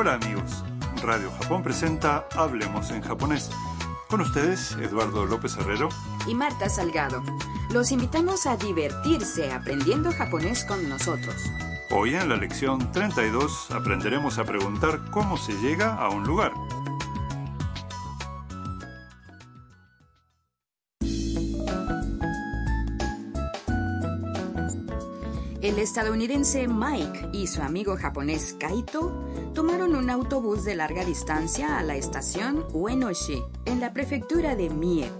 Hola amigos, Radio Japón presenta Hablemos en japonés. Con ustedes, Eduardo López Herrero. y Marta Salgado. Los invitamos a divertirse aprendiendo japonés con nosotros. Hoy en la lección 32 aprenderemos a preguntar cómo se llega a un lugar. estadounidense Mike y su amigo japonés Kaito tomaron un autobús de larga distancia a la estación Uenoshi, en la prefectura de Mie.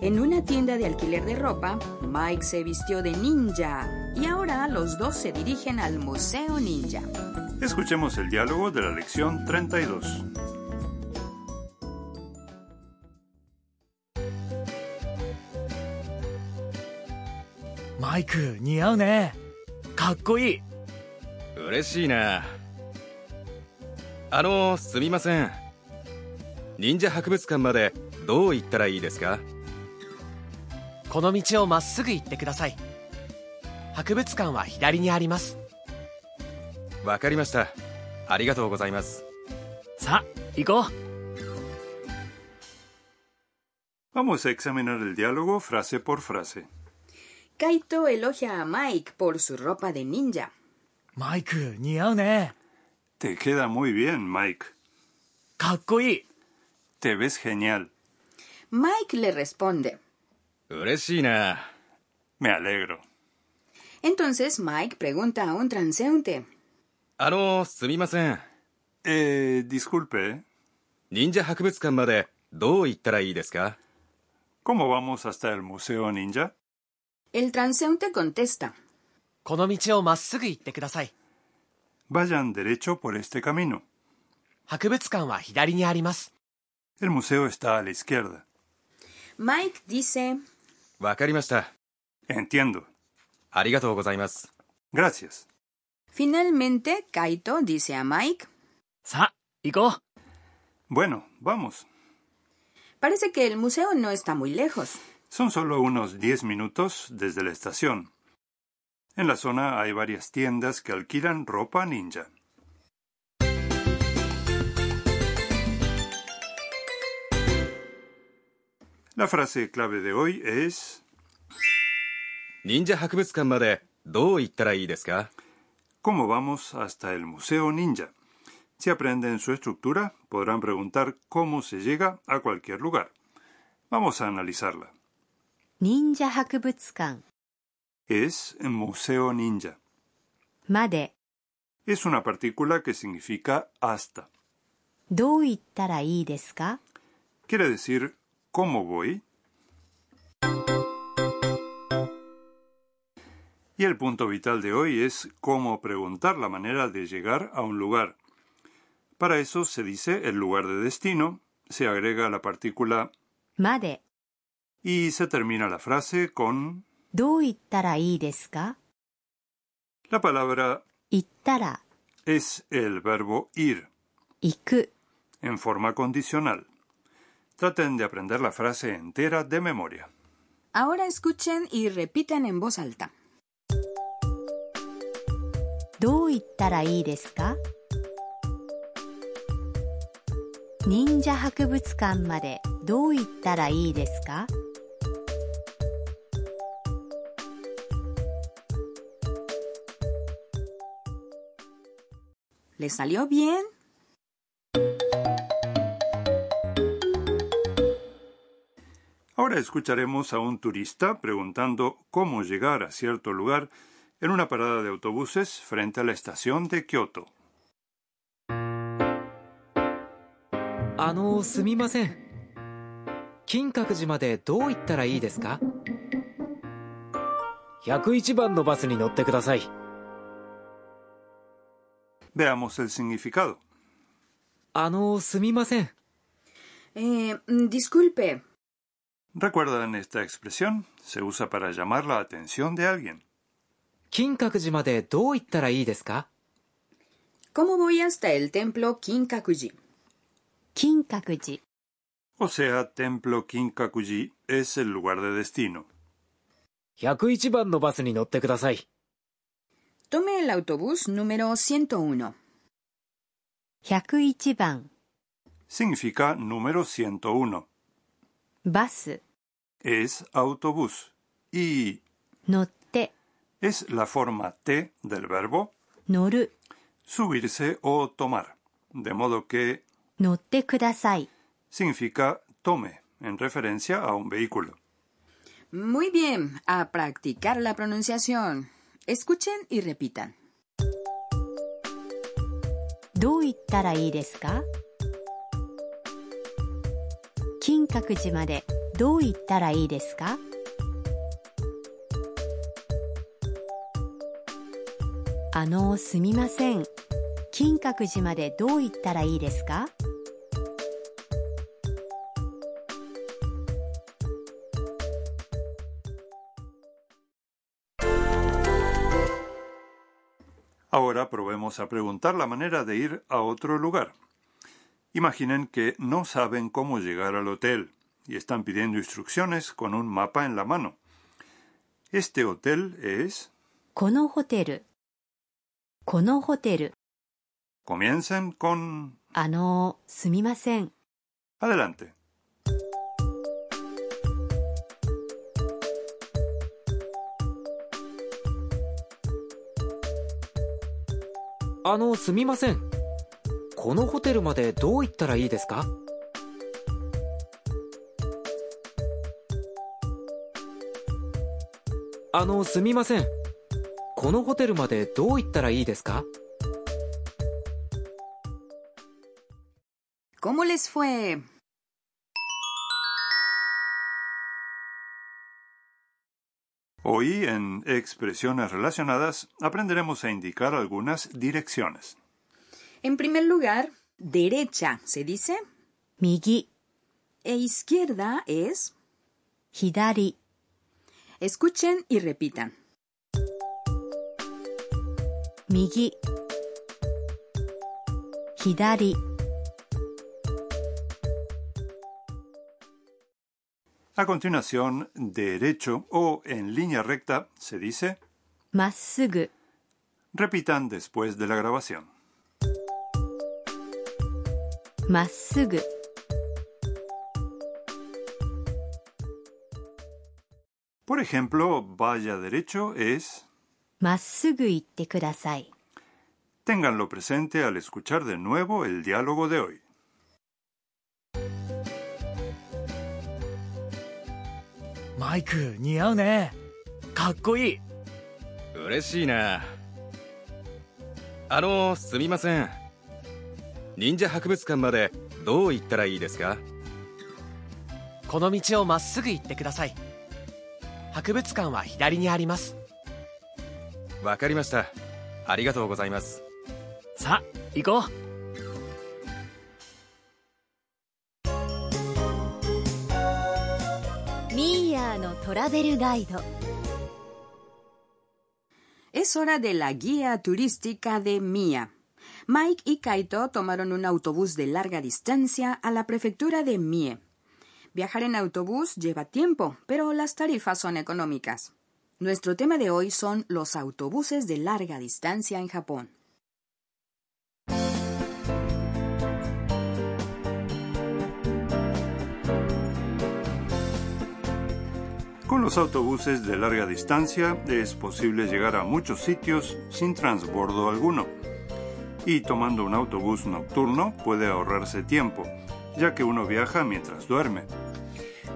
En una tienda de alquiler de ropa, Mike se vistió de ninja y ahora los dos se dirigen al Museo Ninja. Escuchemos el diálogo de la lección 32. マイク似合うね かっこいい。嬉しいな。あのすみません。忍者博物館までどう行ったらいいですか？この道をまっすぐ行ってください。博物館は左にあります。わかりました。ありがとうございます。さあ行こう。Vamos a examinar el diálogo frase por frase. Kaito elogia a Mike por su ropa de ninja. Mike, niaune. Te queda muy bien, Mike. ¡Kakoi! Te ves genial. Mike le responde. Uresina. Me alegro. Entonces Mike pregunta a un transeúnte. Ano, sumimasen. Eh, disculpe. Ninja Hakubutsukan made, ¿dónde ¿Cómo vamos hasta el Museo Ninja? El transeúnte contesta. この道をまっすぐ行ってください Vayan derecho por este camino. 博物館は左にあります El museo está a la izquierda. Mike dice, わかりました Entiendo. ありがとうございます Gracias. finalmente Kaito dice a Mike, さあ行こう Bueno, vamos. parece que el museo no está muy lejos. Son solo unos diez minutos desde la estación. En la zona hay varias tiendas que alquilan ropa ninja. La frase clave de hoy es Ninja ¿Cómo vamos hasta el Museo Ninja? Si aprenden su estructura, podrán preguntar cómo se llega a cualquier lugar. Vamos a analizarla 忍者博物館 Es Museo Ninja. まで Es una partícula que significa hasta. どう行ったらいいですか Quiere decir ¿cómo voy? Y el punto vital de hoy es cómo preguntar la manera de llegar a un lugar. Para eso se dice el lugar de destino, se agrega la partícula まで y se termina la frase con どう行ったらいいですか la palabra 行ったら es el verbo ir 行く en forma condicional. Traten de aprender la frase entera de memoria. Ahora escuchen y repiten en voz alta. どう行ったらいいですか忍者博物館までどう行ったらいいですか ¿Le salió bien? Ahora escucharemos a un turista preguntando cómo llegar a cierto lugar en una parada de autobuses frente a la estación de Kioto. あのすみません金閣寺までどう行ったらいいですか101番のバスに乗ってください Veamos el significado. あのすみません Eh, mm, disculpe, ¿Recuerdan esta expresión? Se usa para llamar la atención de alguien. 金閣寺までどう行ったらいいですか ¿cómo voy hasta el templo Kinkakuji? 金閣寺 O sea, Templo Kinkakuji es el lugar de destino. 101番のバスに乗ってください Tome el autobús número 101. 101番 significa número 101. バス Es autobús. Y 乗って es la forma T del verbo 乗る subirse o tomar. De modo que 乗ってください significa tome, en referencia a un vehículo. Muy bien, a practicar la pronunciación. Escuchen y repitan. どう言ったらいいですか？金閣寺までどう言ったらいいですか？あのすみません。金閣寺までどう言ったらいいですか？Ahora probemos a preguntar la manera de ir a otro lugar. Imaginen que no saben cómo llegar al hotel y están pidiendo instrucciones con un mapa en la mano. Este hotel es... このホテルこのホテル Comiencen con... あのすみません Adelante. あのすみません。このホテルまでどう行ったらいいですか？あのすみません。このホテルまでどう行ったらいいですか？¿Cómo les fue? Hoy en expresiones relacionadas aprenderemos a indicar algunas direcciones. En primer lugar, derecha se dice 右 e izquierda es. 左 Escuchen y repitan. 右左 A continuación, derecho o en línea recta se dice まっすぐ repitan después de la grabación. まっすぐ Por ejemplo, vaya derecho es まっすぐ行ってください ténganlo presente al escuchar de nuevo el diálogo de hoy. マイク似合うね。かっこいい。嬉しいな。あのすみません。忍者博物館までどう行ったらいいですか？この道をまっすぐ行ってください。博物館は左にあります。わかりました。ありがとうございます。さあ行こう ーヤーのトラベルガイド Es hora de la guía turística de Mia. Mike y Kaito tomaron un autobús de larga distancia a la prefectura de Mie. Viajar en autobús lleva tiempo, pero las tarifas son económicas. Nuestro tema de hoy son los autobuses de larga distancia en Japón. Los autobuses de larga distancia es posible llegar a muchos sitios sin transbordo alguno. Y tomando un autobús nocturno puede ahorrarse tiempo, ya que uno viaja mientras duerme.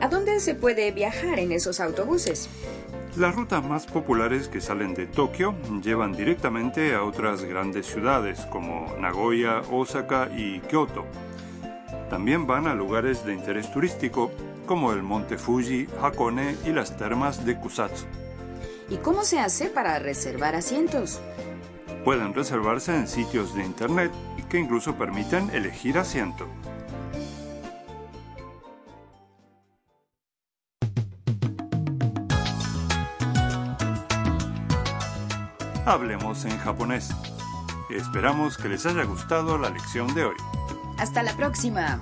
¿A dónde se puede viajar en esos autobuses? Las rutas más populares que salen de Tokio llevan directamente a otras grandes ciudades como Nagoya, Osaka y Kyoto. También van a lugares de interés turístico como el monte Fuji, Hakone y las termas de Kusatsu. ¿Y cómo se hace para reservar asientos? Pueden reservarse en sitios de internet que incluso permiten elegir asiento. Hablemos en japonés. Esperamos que les haya gustado la lección de hoy. Hasta la próxima.